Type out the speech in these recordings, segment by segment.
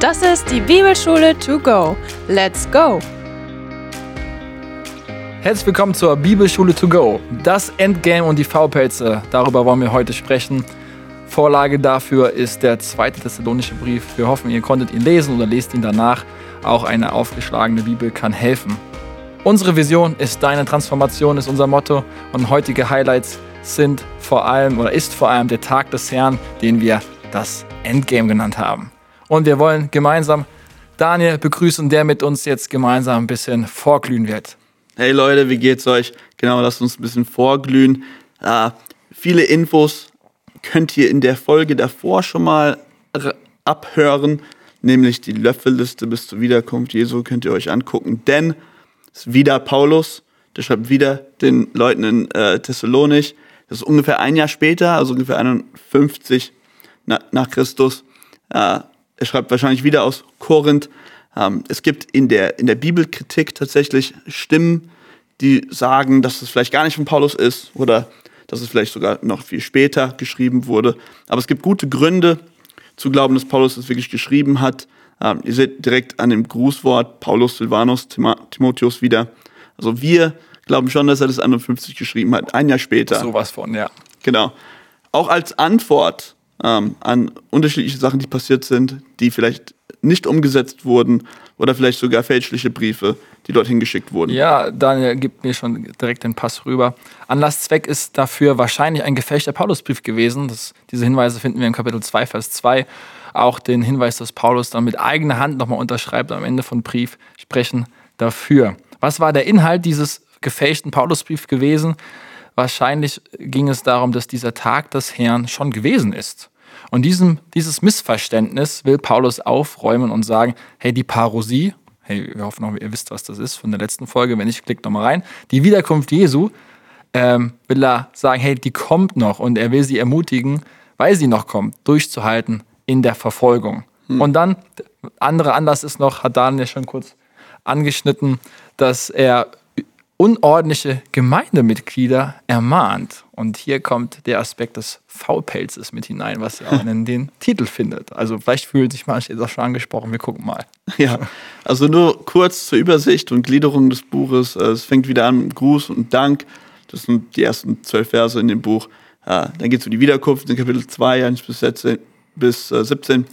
Das ist die Bibelschule to go. Let's go! Herzlich willkommen zur Bibelschule to go. Das Endgame und die V-Pelze, darüber wollen wir heute sprechen. Vorlage dafür ist der zweite Thessalonische Brief. Wir hoffen, ihr konntet ihn lesen oder lest ihn danach. Auch eine aufgeschlagene Bibel kann helfen. Unsere Vision ist deine Transformation, ist unser Motto und heutige Highlights sind vor allem oder ist vor allem der Tag des Herrn, den wir das Endgame genannt haben. Und wir wollen gemeinsam Daniel begrüßen, der mit uns jetzt gemeinsam ein bisschen vorglühen wird. Hey Leute, wie geht's euch? Genau, lasst uns ein bisschen vorglühen. Äh, viele Infos könnt ihr in der Folge davor schon mal abhören, nämlich die Löffelliste bis zur Wiederkunft Jesu könnt ihr euch angucken, denn es ist wieder Paulus, der schreibt wieder den Leuten in äh, Thessalonich. Das ist ungefähr ein Jahr später, also ungefähr 51 na, nach Christus. Äh, er schreibt wahrscheinlich wieder aus Korinth. Ähm, es gibt in der, in der Bibelkritik tatsächlich Stimmen, die sagen, dass es vielleicht gar nicht von Paulus ist oder dass es vielleicht sogar noch viel später geschrieben wurde. Aber es gibt gute Gründe zu glauben, dass Paulus es wirklich geschrieben hat. Ähm, ihr seht direkt an dem Grußwort Paulus, Silvanus, Tim Timotheus wieder. Also wir glauben schon, dass er das 51 geschrieben hat, ein Jahr später. Sowas von, ja. Genau. Auch als Antwort ähm, an unterschiedliche Sachen, die passiert sind, die vielleicht nicht umgesetzt wurden oder vielleicht sogar fälschliche Briefe, die dorthin geschickt wurden. Ja, Daniel gibt mir schon direkt den Pass rüber. Anlasszweck ist dafür wahrscheinlich ein gefälschter Paulusbrief gewesen. Das, diese Hinweise finden wir im Kapitel 2, Vers 2. Auch den Hinweis, dass Paulus dann mit eigener Hand nochmal unterschreibt am Ende von Brief, sprechen dafür. Was war der Inhalt dieses gefälschten Paulusbrief gewesen? Wahrscheinlich ging es darum, dass dieser Tag des Herrn schon gewesen ist. Und diesem, dieses Missverständnis will Paulus aufräumen und sagen, hey, die Parosie, hey, wir hoffen auch, ihr wisst, was das ist von der letzten Folge, wenn nicht, klickt nochmal rein, die Wiederkunft Jesu, ähm, will er sagen, hey, die kommt noch und er will sie ermutigen, weil sie noch kommt, durchzuhalten in der Verfolgung. Hm. Und dann, anderer Anlass ist noch, hat Daniel schon kurz angeschnitten, dass er unordentliche Gemeindemitglieder ermahnt. Und hier kommt der Aspekt des Faulpelzes mit hinein, was ihr auch in den Titel findet. Also vielleicht fühlen sich manche jetzt auch schon angesprochen. Wir gucken mal. Ja, also nur kurz zur Übersicht und Gliederung des Buches. Es fängt wieder an mit Gruß und Dank. Das sind die ersten zwölf Verse in dem Buch. Dann geht es um die Wiederkunft in Kapitel 2 bis, 17, bis 17.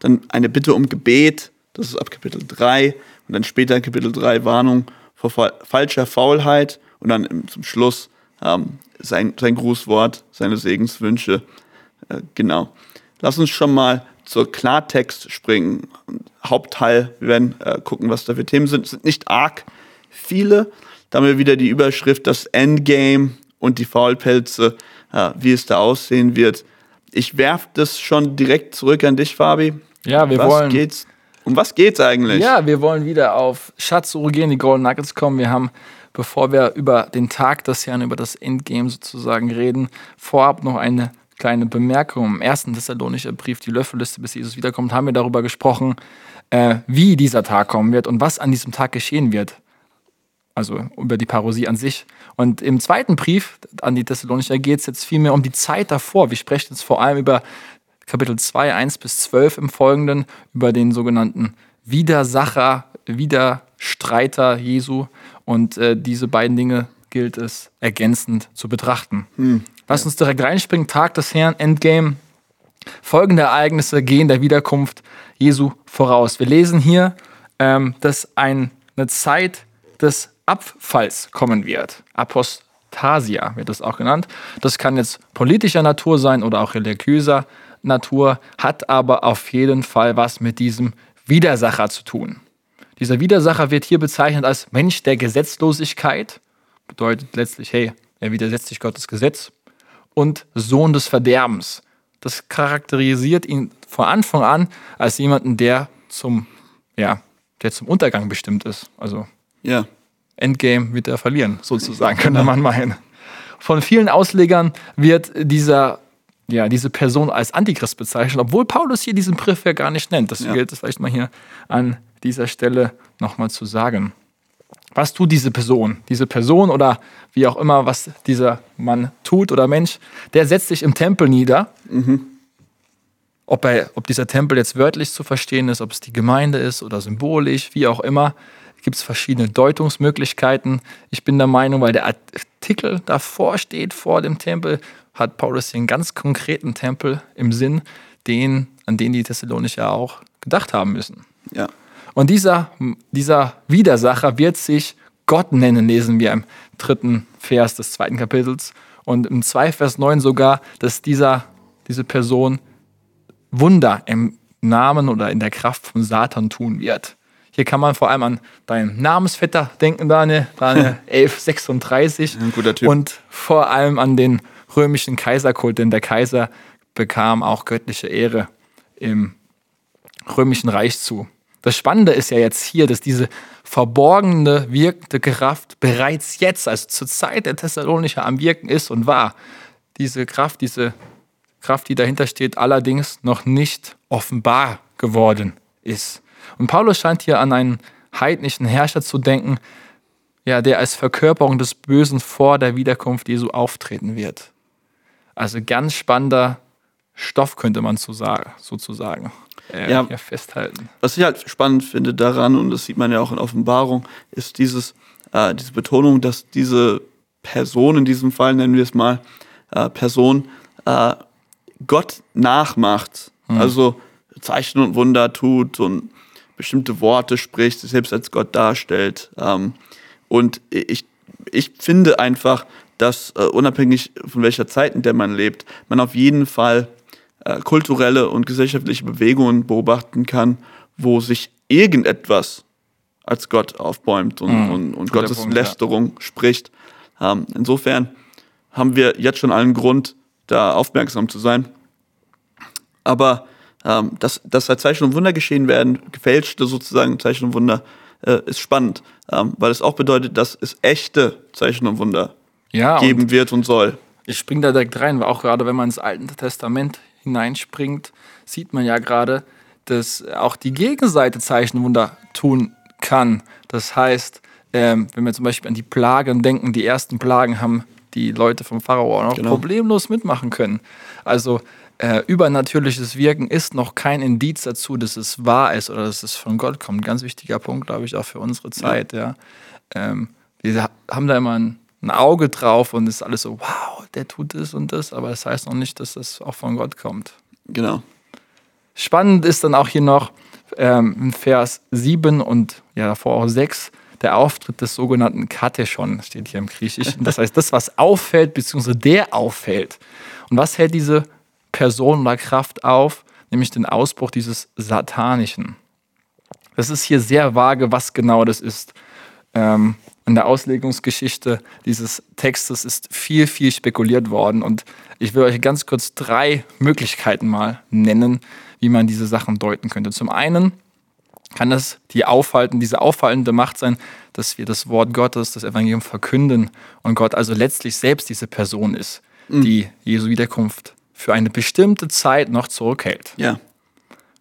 Dann eine Bitte um Gebet. Das ist ab Kapitel 3. Und dann später in Kapitel 3 Warnung vor falscher Faulheit und dann zum Schluss ähm, sein, sein Grußwort, seine Segenswünsche. Äh, genau. Lass uns schon mal zur Klartext springen. Hauptteil, wir werden äh, gucken, was da für Themen sind. Es sind nicht arg viele. Da haben wir wieder die Überschrift, das Endgame und die Faulpelze, äh, wie es da aussehen wird. Ich werfe das schon direkt zurück an dich, Fabi. Ja, wir was wollen. Geht's um was geht's eigentlich? Ja, wir wollen wieder auf Schatzsuche in die Golden Nuggets kommen. Wir haben, bevor wir über den Tag des Herrn, über das Endgame sozusagen reden, vorab noch eine kleine Bemerkung. Im ersten Thessalonischer Brief, die Löffelliste, bis Jesus wiederkommt, haben wir darüber gesprochen, äh, wie dieser Tag kommen wird und was an diesem Tag geschehen wird. Also über die Parosie an sich. Und im zweiten Brief an die Thessalonicher geht es jetzt vielmehr um die Zeit davor. Wir sprechen jetzt vor allem über Kapitel 2, 1 bis 12 im Folgenden über den sogenannten Widersacher, Widerstreiter Jesu. Und äh, diese beiden Dinge gilt es ergänzend zu betrachten. Hm. Lass uns direkt reinspringen. Tag des Herrn, Endgame. Folgende Ereignisse gehen der Wiederkunft Jesu voraus. Wir lesen hier, ähm, dass ein, eine Zeit des Abfalls kommen wird. Apostasia wird das auch genannt. Das kann jetzt politischer Natur sein oder auch religiöser Natur, hat aber auf jeden Fall was mit diesem Widersacher zu tun. Dieser Widersacher wird hier bezeichnet als Mensch der Gesetzlosigkeit, bedeutet letztlich, hey, er widersetzt sich Gottes Gesetz, und Sohn des Verderbens. Das charakterisiert ihn von Anfang an als jemanden, der zum, ja, der zum Untergang bestimmt ist. Also ja. Endgame wird er verlieren, sozusagen, könnte man meinen. Von vielen Auslegern wird dieser ja, diese Person als Antichrist bezeichnet, obwohl Paulus hier diesen Brief ja gar nicht nennt. Das ja. gilt es vielleicht mal hier an dieser Stelle nochmal zu sagen. Was tut diese Person? Diese Person oder wie auch immer, was dieser Mann tut oder Mensch, der setzt sich im Tempel nieder. Mhm. ob, er, ob dieser Tempel jetzt wörtlich zu verstehen ist, ob es die Gemeinde ist oder symbolisch, wie auch immer, gibt es verschiedene Deutungsmöglichkeiten. Ich bin der Meinung, weil der Artikel davor steht, vor dem Tempel, hat Paulus hier einen ganz konkreten Tempel im Sinn, den, an den die Thessalonicher auch gedacht haben müssen. Ja. Und dieser, dieser Widersacher wird sich Gott nennen, lesen wir im dritten Vers des zweiten Kapitels. Und im 2 Vers 9 sogar, dass dieser, diese Person Wunder im Namen oder in der Kraft von Satan tun wird. Hier kann man vor allem an deinen Namensvetter denken, Daniel, Daniel 1136. Ein guter Typ. Und vor allem an den römischen Kaiserkult, denn der Kaiser bekam auch göttliche Ehre im römischen Reich zu. Das Spannende ist ja jetzt hier, dass diese verborgene, wirkende Kraft bereits jetzt, also zur Zeit der Thessalonicher am Wirken ist und war. Diese Kraft, diese Kraft, die dahinter steht, allerdings noch nicht offenbar geworden ist. Und Paulus scheint hier an einen heidnischen Herrscher zu denken, ja, der als Verkörperung des Bösen vor der Wiederkunft Jesu auftreten wird. Also ganz spannender Stoff, könnte man so sagen, sozusagen äh, Ja. hier festhalten. Was ich halt spannend finde daran, und das sieht man ja auch in Offenbarung, ist dieses, äh, diese Betonung, dass diese Person, in diesem Fall nennen wir es mal, äh, Person, äh, Gott nachmacht. Also Zeichen und Wunder tut und bestimmte Worte spricht, sich selbst als Gott darstellt. Ähm, und ich, ich finde einfach, dass äh, unabhängig von welcher Zeit, in der man lebt, man auf jeden Fall äh, kulturelle und gesellschaftliche Bewegungen beobachten kann, wo sich irgendetwas als Gott aufbäumt und, Mhm. und, und Gottes Punkt, ja. Lästerung spricht. Ähm, insofern haben wir jetzt schon allen Grund, da aufmerksam zu sein. Aber ähm, dass, dass da Zeichen und Wunder geschehen werden, gefälschte sozusagen Zeichen und Wunder, äh, ist spannend, ähm, weil es auch bedeutet, dass es echte Zeichen und Wunder Ja, und geben wird und soll. Ich springe da direkt rein, weil auch gerade wenn man ins Alte Testament hineinspringt, sieht man ja gerade, dass auch die Gegenseite Zeichenwunder tun kann. Das heißt, ähm, wenn wir zum Beispiel an die Plagen denken, die ersten Plagen haben die Leute vom Pharao auch noch Genau. problemlos mitmachen können. Also äh, übernatürliches Wirken ist noch kein Indiz dazu, dass es wahr ist oder dass es von Gott kommt. Ganz wichtiger Punkt, glaube ich, auch für unsere Zeit. Ja. Ähm, wir ha- haben da immer ein, ein Auge drauf und es ist alles so, wow, der tut das und das, aber das heißt noch nicht, dass das auch von Gott kommt. Genau. Spannend ist dann auch hier noch ähm, in Vers 7 und ja davor auch 6 der Auftritt des sogenannten Katechon, steht hier im Griechischen. Das heißt, das, was auffällt, beziehungsweise der auffällt. Und was hält diese Person oder Kraft auf? Nämlich den Ausbruch dieses Satanischen. Das ist hier sehr vage, was genau das ist. Ähm, in der Auslegungsgeschichte dieses Textes ist viel, viel spekuliert worden. Und ich will euch ganz kurz drei Möglichkeiten mal nennen, wie man diese Sachen deuten könnte. Zum einen kann es die aufhalten, diese aufhaltende Macht sein, dass wir das Wort Gottes, das Evangelium verkünden und Gott also letztlich selbst diese Person ist, die Jesu Wiederkunft für eine bestimmte Zeit noch zurückhält. Ja.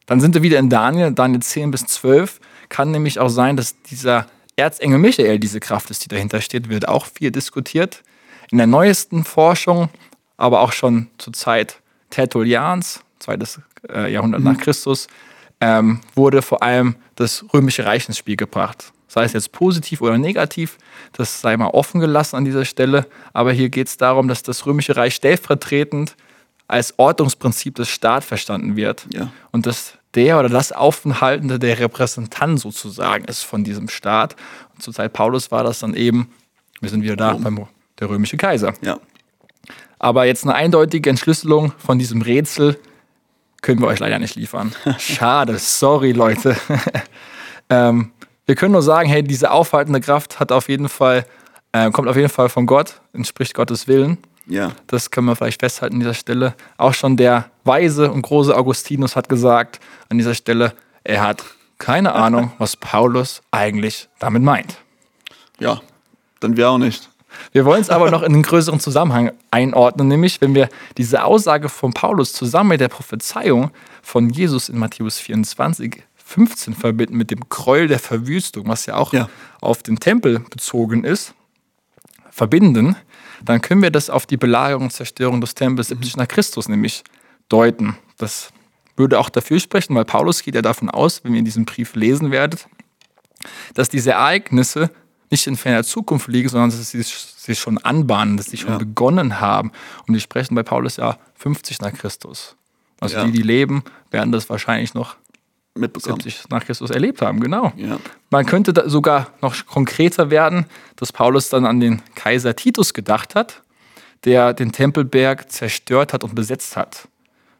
Dann sind wir wieder in Daniel, Daniel 10 bis 12. Kann nämlich auch sein, dass dieser Erzengel Michael diese Kraft ist, die dahinter steht, wird auch viel diskutiert. In der neuesten Forschung, aber auch schon zur Zeit Tertullians, zweites äh, Jahrhundert nach Christus, ähm, wurde vor allem das römische Reich ins Spiel gebracht. Sei es jetzt positiv oder negativ, das sei mal offen gelassen an dieser Stelle. Aber hier geht es darum, dass das römische Reich stellvertretend als Ordnungsprinzip des Staats verstanden wird. Ja. Und dass der oder das Aufenthaltende der Repräsentant sozusagen ist von diesem Staat. Und zur Zeit Paulus war das dann eben, wir sind wieder da beim der römische Kaiser. Ja. Aber jetzt eine eindeutige Entschlüsselung von diesem Rätsel können wir euch leider nicht liefern. Schade, sorry Leute. ähm, wir können nur sagen, hey, diese aufhaltende Kraft hat auf jeden Fall, äh, kommt auf jeden Fall von Gott, entspricht Gottes Willen. Ja. Das können wir vielleicht festhalten an dieser Stelle. Auch schon der weise und große Augustinus hat gesagt an dieser Stelle, er hat keine Ahnung, was Paulus eigentlich damit meint. Ja. Dann wir auch nicht. Wir wollen es aber noch in einen größeren Zusammenhang einordnen, nämlich wenn wir diese Aussage von Paulus zusammen mit der Prophezeiung von Jesus in Matthäus 24, 15 verbinden mit dem Gräuel der Verwüstung, was ja auch Ja. auf den Tempel bezogen ist, verbinden, dann können wir das auf die Belagerung und Zerstörung des Tempels 70 nach Christus nämlich deuten. Das würde auch dafür sprechen, weil Paulus geht ja davon aus, wenn ihr diesen Brief lesen werdet, dass diese Ereignisse nicht in ferner Zukunft liegen, sondern dass sie sich schon anbahnen, dass sie schon Ja. begonnen haben. Und die sprechen bei Paulus ja 50 nach Christus. Also Ja. die, die leben, werden das wahrscheinlich noch Mitbekommen. 70 nach Christus erlebt haben, genau. Ja. Man könnte sogar noch konkreter werden, dass Paulus dann an den Kaiser Titus gedacht hat, der den Tempelberg zerstört hat und besetzt hat.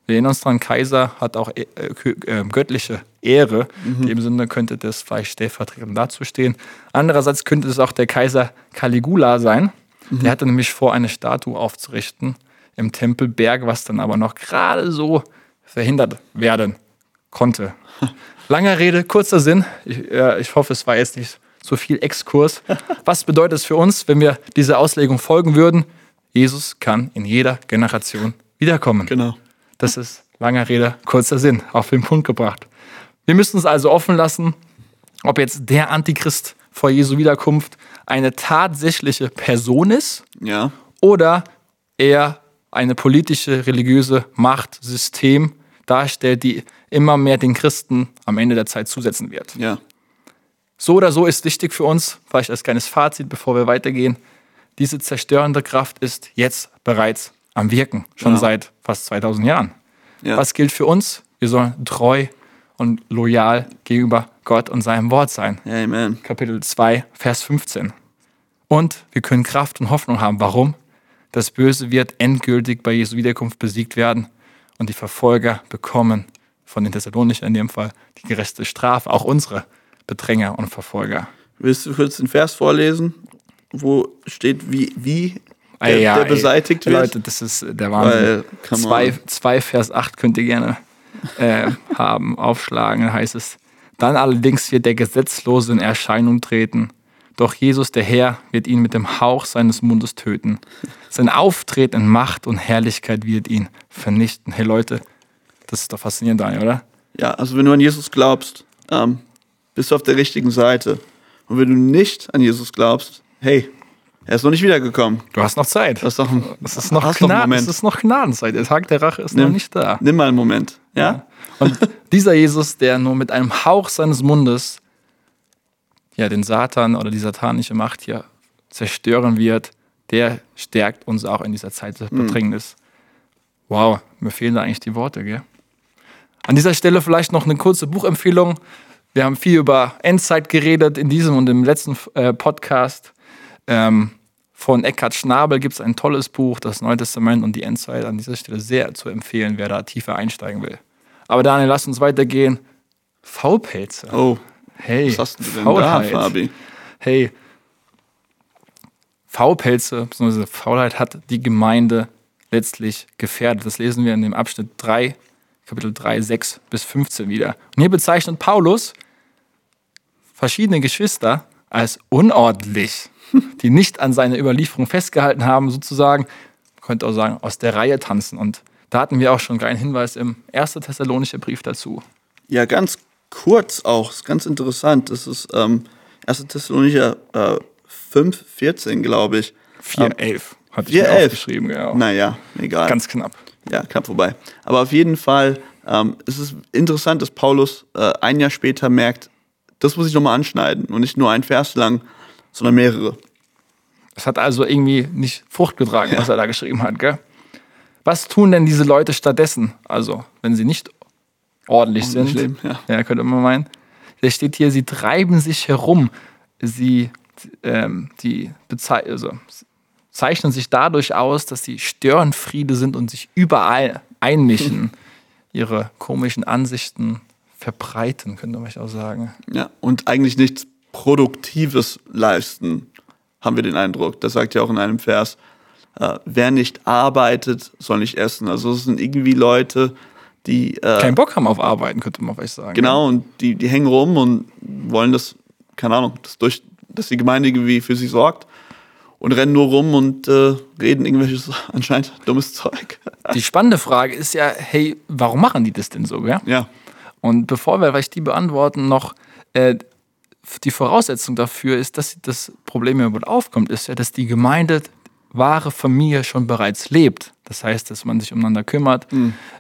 Wir erinnern uns daran, Kaiser hat auch äh, kö- äh, göttliche Ehre. In dem Sinne könnte das vielleicht stellvertretend dazu stehen. Andererseits könnte es auch der Kaiser Caligula sein. Der hatte nämlich vor, eine Statue aufzurichten im Tempelberg, was dann aber noch gerade so verhindert werden konnte. Langer Rede, kurzer Sinn. Ich, äh, ich hoffe, es war jetzt nicht so viel Exkurs. Was bedeutet es für uns, wenn wir dieser Auslegung folgen würden? Jesus kann in jeder Generation wiederkommen. Genau. Das ist langer Rede, kurzer Sinn, auf den Punkt gebracht. Wir müssen es also offen lassen, ob jetzt der Antichrist vor Jesu Wiederkunft eine tatsächliche Person ist Ja. oder er eine politische, religiöse Macht, System darstellt, die immer mehr den Christen am Ende der Zeit zusetzen wird. Ja. So oder so ist wichtig für uns, vielleicht als kleines Fazit, bevor wir weitergehen, diese zerstörende Kraft ist jetzt bereits am Wirken, schon Ja. seit fast 2000 Jahren. Ja. Was gilt für uns? Wir sollen treu und loyal gegenüber Gott und seinem Wort sein. Amen. Kapitel 2, Vers 15. Und wir können Kraft und Hoffnung haben. Warum? Das Böse wird endgültig bei Jesu Wiederkunft besiegt werden und die Verfolger bekommen von den Thessalonicher in dem Fall die gerechte Strafe, auch unsere Bedränger und Verfolger. Willst du kurz den Vers vorlesen, wo steht, wie, wie der, Ey, ja, der ey, beseitigt wird? Leute, das ist der Wahnsinn. Weil, come Zwei, on. zwei Vers 8 könnt ihr gerne äh, haben, aufschlagen. Da heißt es, dann allerdings wird der Gesetzlose in Erscheinung treten. Doch Jesus, der Herr, wird ihn mit dem Hauch seines Mundes töten. Sein Auftreten in Macht und Herrlichkeit wird ihn vernichten. Hey Leute, das ist doch faszinierend, Daniel, oder? Ja, also wenn du an Jesus glaubst, ähm, bist du auf der richtigen Seite. Und wenn du nicht an Jesus glaubst, hey, er ist noch nicht wiedergekommen. Du hast noch Zeit. Das ist ein, Es ist noch, Gnaden, es Moment. ist noch Gnadenzeit. Der Tag der Rache ist noch Nimm- nicht da. Nimm mal einen Moment. Ja? Und dieser Jesus, der nur mit einem Hauch seines Mundes ja den Satan oder die satanische Macht hier zerstören wird, der stärkt uns auch in dieser Zeit der Bedrängnis. Wow, mir fehlen da eigentlich die Worte, gell? An dieser Stelle vielleicht noch eine kurze Buchempfehlung. Wir haben viel über Endzeit geredet in diesem und im letzten äh, Podcast. Ähm, von Eckhard Schnabel gibt es ein tolles Buch, das Neue Testament und die Endzeit. An dieser Stelle sehr zu empfehlen, wer da tiefer einsteigen will. Aber Daniel, lass uns weitergehen. Faulpelze. Oh, hey, was hast du denn Faulheit. da, Fabi? Hey, Faulpelze bzw. Faulheit hat die Gemeinde letztlich gefährdet. Das lesen wir in dem Abschnitt 3, Kapitel 3, 6 bis 15 wieder. Und hier bezeichnet Paulus verschiedene Geschwister als unordentlich, die nicht an seiner Überlieferung festgehalten haben, sozusagen, man könnte auch sagen, aus der Reihe tanzen. Und da hatten wir auch schon einen Hinweis im 1. Thessalonischer Brief dazu. Ja, ganz kurz auch, ist ganz interessant. Das ist ähm, 1. Thessalonicher äh, 5, 14, glaube ich. 4, 11 hatte ich mir 4,11. aufgeschrieben, genau. Naja, egal. Ganz knapp. Ja, knapp vorbei. Aber auf jeden Fall ähm, es ist es interessant, dass Paulus äh, ein Jahr später merkt, das muss ich nochmal anschneiden. Und nicht nur ein Vers lang, sondern mehrere. Es hat also irgendwie nicht Frucht getragen, was er da geschrieben hat, gell? Was tun denn diese Leute stattdessen? Also, wenn sie nicht ordentlich Ordentlich sind, leben, ja. könnte man meinen. Da steht hier, sie treiben sich herum. Sie, ähm, die bezei also, zeichnen sich dadurch aus, dass sie Störenfriede sind und sich überall einmischen, ihre komischen Ansichten verbreiten, könnte man auch sagen. Ja, und eigentlich nichts Produktives leisten, haben wir den Eindruck. Das sagt ja auch in einem Vers, äh, wer nicht arbeitet, soll nicht essen. Also es sind irgendwie Leute, die äh, Keinen Bock haben auf Arbeiten, könnte man vielleicht sagen. genau und die, die hängen rum und wollen das, keine Ahnung, das durch, dass die Gemeinde irgendwie für sie sorgt und rennen nur rum und äh, reden irgendwelches anscheinend dummes Zeug. Die spannende Frage ist ja, hey, warum machen die das denn so, gell? ja, Und bevor wir vielleicht die beantworten, noch äh, die Voraussetzung dafür ist, dass das Problem überhaupt aufkommt, ist ja, dass die Gemeinde wahre Familie schon bereits lebt. Das heißt, dass man sich umeinander kümmert,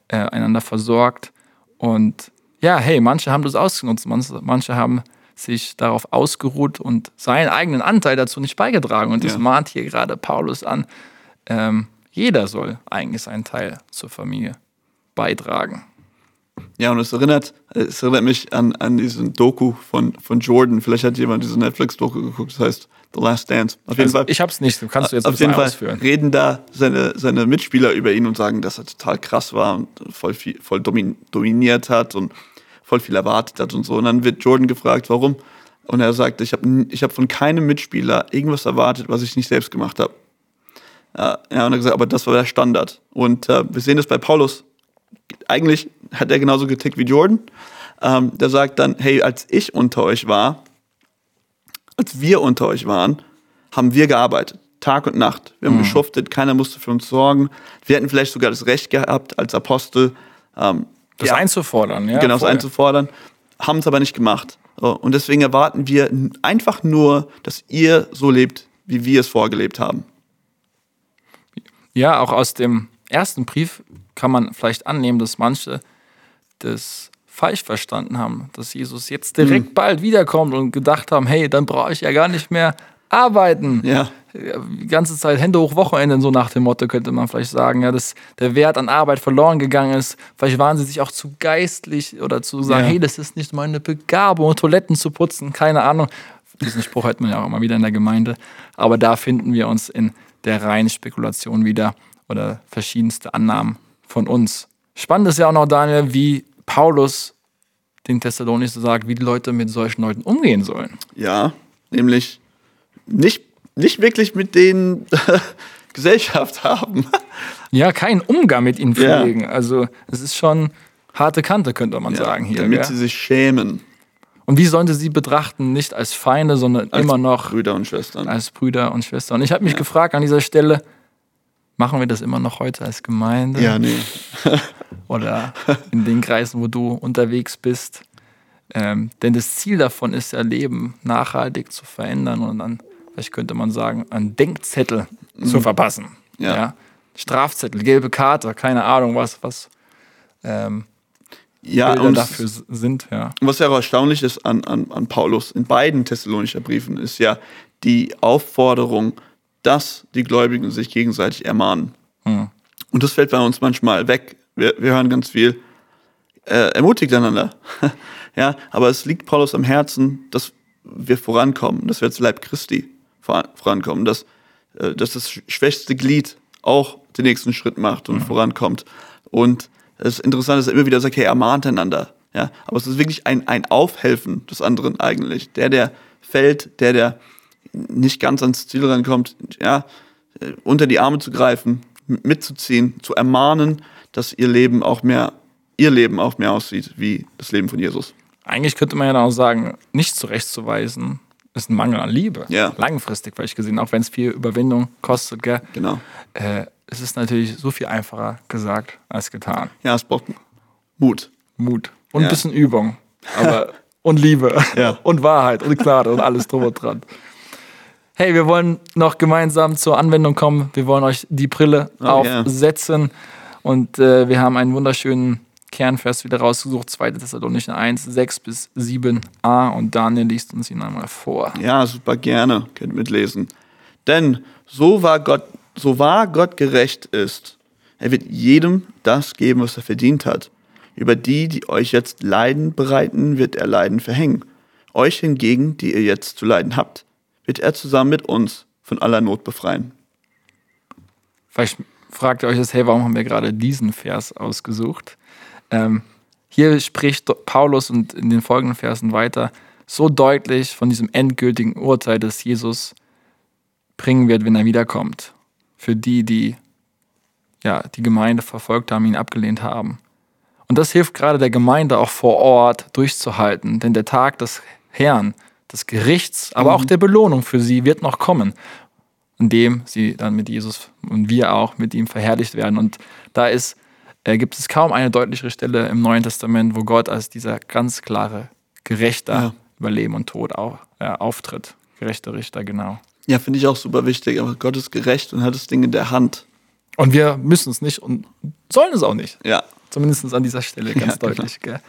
äh, einander versorgt Und ja, hey, manche haben das ausgenutzt, manche haben sich darauf ausgeruht und seinen eigenen Anteil dazu nicht beigetragen. Und das Ja. mahnt hier gerade Paulus an. Ähm, jeder soll eigentlich seinen Teil zur Familie beitragen. Ja, und es erinnert, es erinnert mich an, an diesen Doku von, von Jordan. Vielleicht hat jemand diese Netflix-Doku geguckt, das heißt The Last Dance. Auf jeden Also, Fall. ich hab's nicht, kannst du jetzt auf jeden Fall ausführen. reden da seine, seine Mitspieler über ihn und sagen, dass er total krass war und voll, viel, voll domin, dominiert hat und voll viel erwartet hat und so. Und dann wird Jordan gefragt, warum. Und er sagt, ich habe ich hab von keinem Mitspieler irgendwas erwartet, was ich nicht selbst gemacht habe. Ja, und er hat gesagt, aber das war der Standard. Und äh, wir sehen das bei Paulus. Eigentlich hat er genauso getickt wie Jordan. Ähm, der sagt dann, hey, als ich unter euch war, als wir unter euch waren, haben wir gearbeitet. Tag und Nacht. Wir haben geschuftet, keiner musste für uns sorgen. Wir hätten vielleicht sogar das Recht gehabt, als Apostel ähm, Das ja, einzufordern, ja. genau, das voll. einzufordern, haben es aber nicht gemacht. Und deswegen erwarten wir einfach nur, dass ihr so lebt, wie wir es vorgelebt haben. Ja, auch aus dem ersten Brief kann man vielleicht annehmen, dass manche das falsch verstanden haben, dass Jesus jetzt direkt Mhm. bald wiederkommt und gedacht haben, hey, dann brauche ich ja gar nicht mehr arbeiten. Ja. Die ganze Zeit Hände hoch Wochenende, so nach dem Motto könnte man vielleicht sagen, ja, dass der Wert an Arbeit verloren gegangen ist. Vielleicht waren sie sich auch zu geistlich oder zu sagen, Ja. hey, das ist nicht meine Begabung, Toiletten zu putzen, keine Ahnung. Diesen Spruch hört man ja auch immer wieder in der Gemeinde. Aber da finden wir uns in der reinen Spekulation wieder oder verschiedenste Annahmen von uns. Spannend ist ja auch noch, Daniel, wie Paulus den Thessalonicher sagt, wie die Leute mit solchen Leuten umgehen sollen. Ja, nämlich nicht, nicht wirklich mit denen Gesellschaft haben. Ja, keinen Umgang mit ihnen Ja. pflegen. Also es ist schon harte Kante, könnte man sagen hier. damit gell? sie sich schämen. Und wie sollen sie sie betrachten? Nicht als Feinde, sondern Als immer noch Brüder und Schwestern. als Brüder und Schwestern. Und ich habe mich gefragt an dieser Stelle, machen wir das immer noch heute als Gemeinde? ja, nee. Oder in den Kreisen, wo du unterwegs bist? Ähm, denn das Ziel davon ist ja, Leben nachhaltig zu verändern und dann, vielleicht könnte man sagen, einen Denkzettel zu verpassen. Mhm. Ja. Strafzettel, gelbe Karte, keine Ahnung, was, was ähm, Ja, Bilder und dafür sind. Ja. was ja auch erstaunlich ist an, an, an Paulus in beiden Thessalonischer Briefen, ist ja die Aufforderung, dass die Gläubigen sich gegenseitig ermahnen. Hm. Und das fällt bei uns manchmal weg. Wir, wir hören ganz viel, äh, ermutigt einander. ja, aber es liegt Paulus am Herzen, dass wir vorankommen, dass wir als Leib Christi vorankommen, dass, äh, dass das schwächste Glied auch den nächsten Schritt macht und vorankommt. Und es ist interessant, dass er immer wieder sagt, hey, ermahnt einander. Ja, aber es ist wirklich ein, ein Aufhelfen des anderen eigentlich. Der, der fällt, der, der nicht ganz ans Ziel rankommt, ja, äh, unter die Arme zu greifen, mitzuziehen, zu ermahnen, dass ihr Leben auch mehr, ihr Leben auch mehr aussieht wie das Leben von Jesus. Eigentlich könnte man ja auch sagen, nicht zurechtzuweisen, ist ein Mangel an Liebe. Ja. Langfristig vielleicht gesehen, auch wenn es viel Überwindung kostet. Gell? Genau. Äh, es ist natürlich so viel einfacher gesagt als getan. Ja, es braucht Mut. Mut und Ja. ein bisschen Übung. Aber und Liebe Ja. und Wahrheit und Klarheit und alles drum und dran. Hey, wir wollen noch gemeinsam zur Anwendung kommen. Wir wollen euch die Brille Oh, aufsetzen. Und äh, wir haben einen wunderschönen Kernvers wieder rausgesucht. 2. Thessalonicher 1, 6 bis 7a. Und Daniel liest uns ihn einmal vor. Ja, super gerne. Könnt mitlesen. Denn so war Gott, so wahr Gott gerecht ist, er wird jedem das geben, was er verdient hat. Über die, die euch jetzt Leiden bereiten, wird er Leiden verhängen. Euch hingegen, die ihr jetzt zu leiden habt, wird er zusammen mit uns von aller Not befreien. Vielleicht fragt ihr euch jetzt, hey, warum haben wir gerade diesen Vers ausgesucht? Ähm, hier spricht Paulus und in den folgenden Versen weiter so deutlich von diesem endgültigen Urteil, das Jesus bringen wird, wenn er wiederkommt. Für die, die ja, die Gemeinde verfolgt haben, ihn abgelehnt haben. Und das hilft gerade der Gemeinde auch vor Ort durchzuhalten, denn der Tag des Herrn, des Gerichts, aber auch der Belohnung für sie wird noch kommen in dem sie dann mit Jesus und wir auch mit ihm verherrlicht werden. Und da ist, äh, gibt es kaum eine deutlichere Stelle im Neuen Testament, wo Gott als dieser ganz klare Gerechter Ja. über Leben und Tod auch, äh, auftritt. Gerechter Richter, genau. Ja, finde ich auch super wichtig, aber Gott ist gerecht und hat das Ding in der Hand. Und wir müssen es nicht und sollen es auch nicht. Ja, Zumindest an dieser Stelle ganz Ja, genau. deutlich. Gell?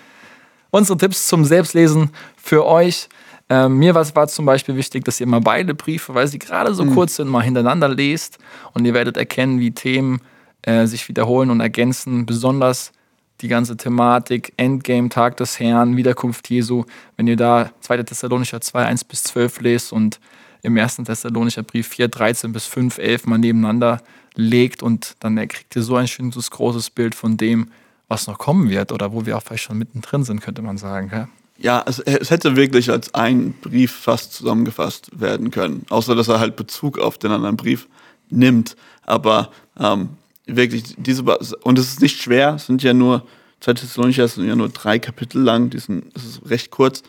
Unsere Tipps zum Selbstlesen für euch. Ähm, mir war, war zum Beispiel wichtig, dass ihr mal beide Briefe, weil sie gerade so kurz sind, mal hintereinander lest und ihr werdet erkennen, wie Themen äh, sich wiederholen und ergänzen. Besonders die ganze Thematik Endgame, Tag des Herrn, Wiederkunft Jesu. Wenn ihr da 2. Thessalonicher 2, 1 bis 12 lest und im 1. Thessalonicher Brief 4, 13 bis 5, 11 mal nebeneinander legt und dann kriegt ihr so ein schönes, großes Bild von dem, was noch kommen wird oder wo wir auch vielleicht schon mittendrin sind, könnte man sagen. Gell? Ja, es, es hätte wirklich als ein Brief fast zusammengefasst werden können. Außer, dass er halt Bezug auf den anderen Brief nimmt. Aber ähm, wirklich, diese, und es ist nicht schwer, es sind ja nur, 2 Thessalonicher sind ja nur drei Kapitel lang, die sind, das ist recht kurz.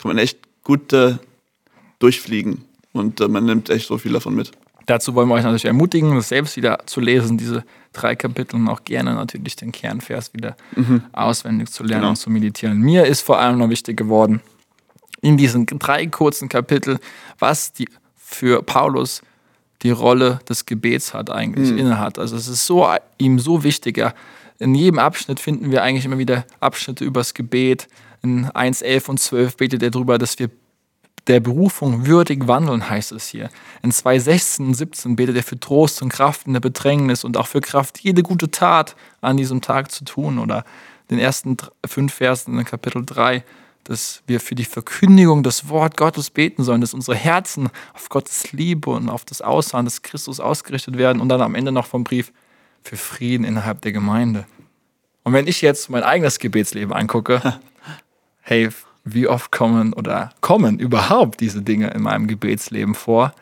Kann man echt gut äh, durchfliegen. Und äh, man nimmt echt so viel davon mit. Dazu wollen wir euch natürlich ermutigen, das selbst wieder zu lesen, diese drei Kapitel und auch gerne natürlich den Kernvers wieder auswendig zu lernen Genau. und zu meditieren. Mir ist vor allem noch wichtig geworden, in diesen drei kurzen Kapiteln, was die für Paulus die Rolle des Gebets hat eigentlich innehat. Also es ist so ihm so wichtig. Ja. In jedem Abschnitt finden wir eigentlich immer wieder Abschnitte übers Gebet. In 1, 11 und 12 betet er darüber, dass wir der Berufung würdig wandeln, heißt es hier. In 2,16 und 17 betet er für Trost und Kraft in der Bedrängnis und auch für Kraft, jede gute Tat an diesem Tag zu tun. Oder den ersten fünf Versen in Kapitel 3, dass wir für die Verkündigung des Wort Gottes beten sollen, dass unsere Herzen auf Gottes Liebe und auf das Aussahen des Christus ausgerichtet werden und dann am Ende noch vom Brief für Frieden innerhalb der Gemeinde. Und wenn ich jetzt mein eigenes Gebetsleben angucke, hey, wie oft kommen oder kommen überhaupt diese Dinge in meinem Gebetsleben vor?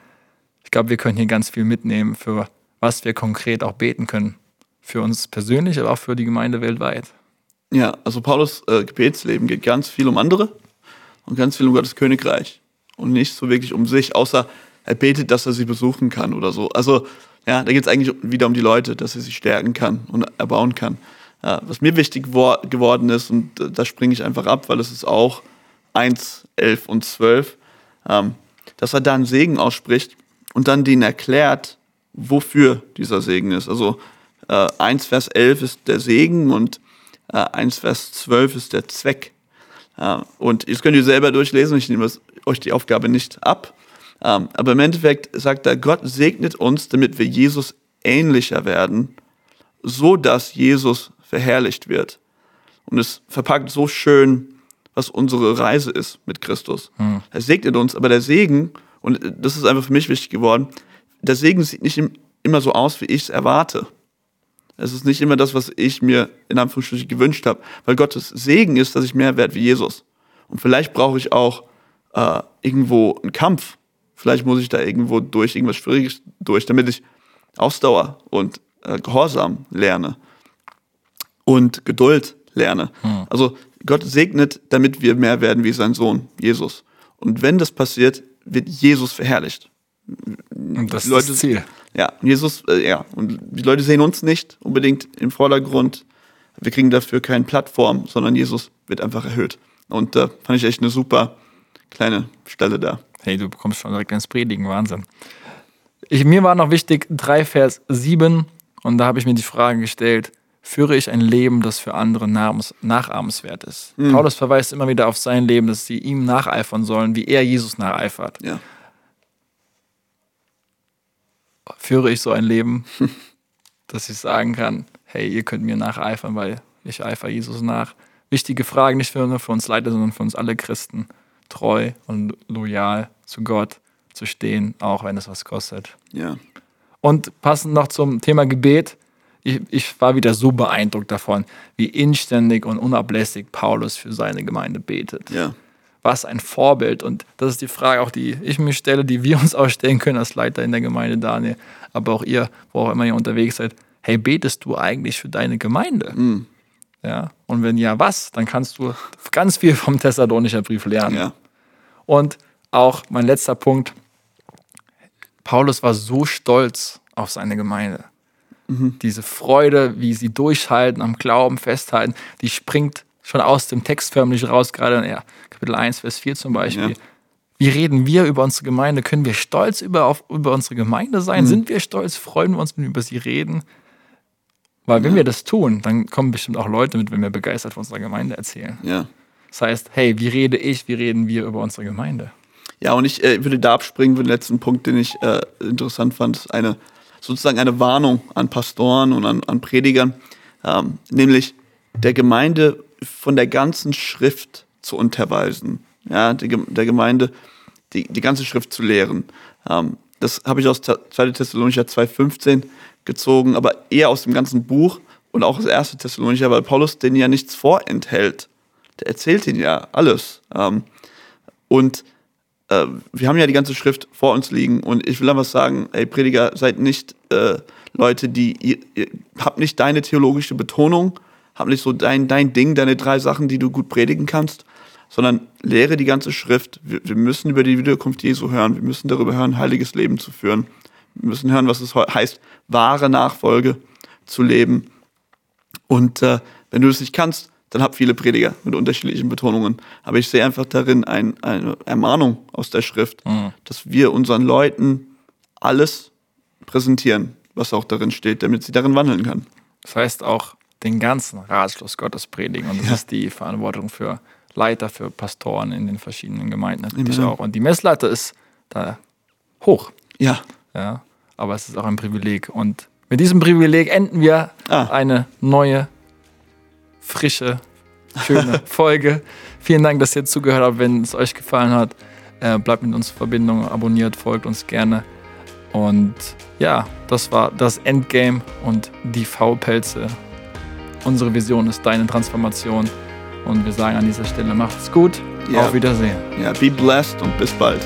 Ich glaube, wir können hier ganz viel mitnehmen, für was wir konkret auch beten können. Für uns persönlich, aber auch für die Gemeinde weltweit. Ja, also Paulus äh, Gebetsleben geht ganz viel um andere und ganz viel um Gottes Königreich und nicht so wirklich um sich, außer er betet, dass er sie besuchen kann oder so. Also ja, da geht es eigentlich wieder um die Leute, dass er sie stärken kann und erbauen kann. Ja, was mir wichtig wor- geworden ist, und äh, da springe ich einfach ab, weil es ist auch 1, 11 und 12, ähm, dass er da einen Segen ausspricht und dann denen erklärt, wofür dieser Segen ist. Also äh, 1 Vers 11 ist der Segen und äh, 1 Vers 12 ist der Zweck. Äh, und das könnt ihr selber durchlesen, ich nehme euch die Aufgabe nicht ab. Ähm, aber im Endeffekt sagt er, Gott segnet uns, damit wir Jesus ähnlicher werden, so dass Jesus verherrlicht wird. Und es verpackt so schön, was unsere Reise ist mit Christus. Er segnet uns, aber der Segen, und das ist einfach für mich wichtig geworden, der Segen sieht nicht im- immer so aus, wie ich es erwarte. Es ist nicht immer das, was ich mir in Anführungsstrichen gewünscht habe, weil Gottes Segen ist, dass ich mehr werde wie Jesus. Und vielleicht brauche ich auch äh, irgendwo einen Kampf. Vielleicht muss ich da irgendwo durch irgendwas Schwieriges durch, damit ich Ausdauer und äh, Gehorsam lerne und Geduld lerne. Also Gott segnet, damit wir mehr werden wie sein Sohn, Jesus. Und wenn das passiert, wird Jesus verherrlicht. Und das Leute- ist das Ziel. Ja, Jesus, äh, ja, und die Leute sehen uns nicht unbedingt im Vordergrund. Wir kriegen dafür keine Plattform, sondern Jesus wird einfach erhöht. Und da fand ich echt eine super kleine Stelle da. Hey, du bekommst schon direkt ins Predigen, Wahnsinn. Ich, mir war noch wichtig, 3 Vers 7, und da habe ich mir die Frage gestellt, führe ich ein Leben, das für andere nachahmens- nachahmenswert ist? Paulus verweist immer wieder auf sein Leben, dass sie ihm nacheifern sollen, wie er Jesus nacheifert. Ja. Führe ich so ein Leben, dass ich sagen kann, hey, ihr könnt mir nacheifern, weil ich eifere Jesus nach. Wichtige Frage, nicht für, nur für uns Leiter, sondern für uns alle Christen. Treu und loyal zu Gott zu stehen, auch wenn es was kostet. Ja. Und passend noch zum Thema Gebet, ich, ich war wieder so beeindruckt davon, wie inständig und unablässig Paulus für seine Gemeinde betet. Ja. Was ein Vorbild. Und das ist die Frage auch, die ich mir stelle, die wir uns auch stellen können als Leiter in der Gemeinde, Daniel, aber auch ihr, wo auch immer ihr unterwegs seid. Hey, betest du eigentlich für deine Gemeinde? Ja. Und wenn ja, was? Dann kannst du ganz viel vom Thessalonischer Brief lernen. Ja. Und auch mein letzter Punkt. Paulus war so stolz auf seine Gemeinde. Diese Freude, wie sie durchhalten, am Glauben festhalten, die springt schon aus dem Text förmlich raus, gerade in ja, Kapitel 1, Vers 4 zum Beispiel. Ja. Wie reden wir über unsere Gemeinde? Können wir stolz über, auf, über unsere Gemeinde sein? Sind wir stolz? Freuen wir uns, wenn wir über sie reden? Weil wenn wir das tun, dann kommen bestimmt auch Leute mit, wenn wir begeistert von unserer Gemeinde erzählen. Ja. Das heißt, hey, wie rede ich, wie reden wir über unsere Gemeinde? Ja, und ich äh, würde da abspringen für den letzten Punkt, den ich äh, interessant fand. Das ist eine, sozusagen eine Warnung an Pastoren und an, an Predigern, ähm, nämlich der Gemeinde von der ganzen Schrift zu unterweisen. Ja, der Gemeinde die, die ganze Schrift zu lehren. Ähm, das habe ich aus 2. Thessalonicher 2,15 gezogen, aber eher aus dem ganzen Buch und auch aus 1. Thessalonicher, weil Paulus denen ja nichts vorenthält. Der erzählt ihnen ja alles. Ähm, und äh, wir haben ja die ganze Schrift vor uns liegen und ich will einfach sagen, ey Prediger, seid nicht äh, Leute, die, ihr, ihr habt nicht deine theologische Betonung, habt nicht so dein, dein Ding, deine drei Sachen, die du gut predigen kannst, sondern lehre die ganze Schrift. Wir, wir müssen über die Wiederkunft Jesu hören, wir müssen darüber hören, heiliges Leben zu führen. Wir müssen hören, was es he- heißt, wahre Nachfolge zu leben. Und äh, wenn du das nicht kannst, dann hab viele Prediger mit unterschiedlichen Betonungen. Aber ich sehe einfach darin ein, eine Ermahnung aus der Schrift, dass wir unseren Leuten alles präsentieren, was auch darin steht, damit sie darin wandeln können. Das heißt auch den ganzen Ratschluss Gottes predigen. Und das Ja. ist die Verantwortung für Leiter, für Pastoren in den verschiedenen Gemeinden natürlich auch. Und die Messlatte ist da hoch. Ja, Ja, aber es ist auch ein Privileg. Und mit diesem Privileg enden wir Ah. eine neue, frische, schöne Folge. Vielen Dank, dass ihr zugehört habt. Wenn es euch gefallen hat, äh, bleibt mit uns in Verbindung, abonniert, folgt uns gerne. Und ja, das war das Endgame und die V-Pelze. Unsere Vision ist deine Transformation. Und wir sagen an dieser Stelle, macht's gut. Ja. Auf Wiedersehen. ja, be blessed und bis bald.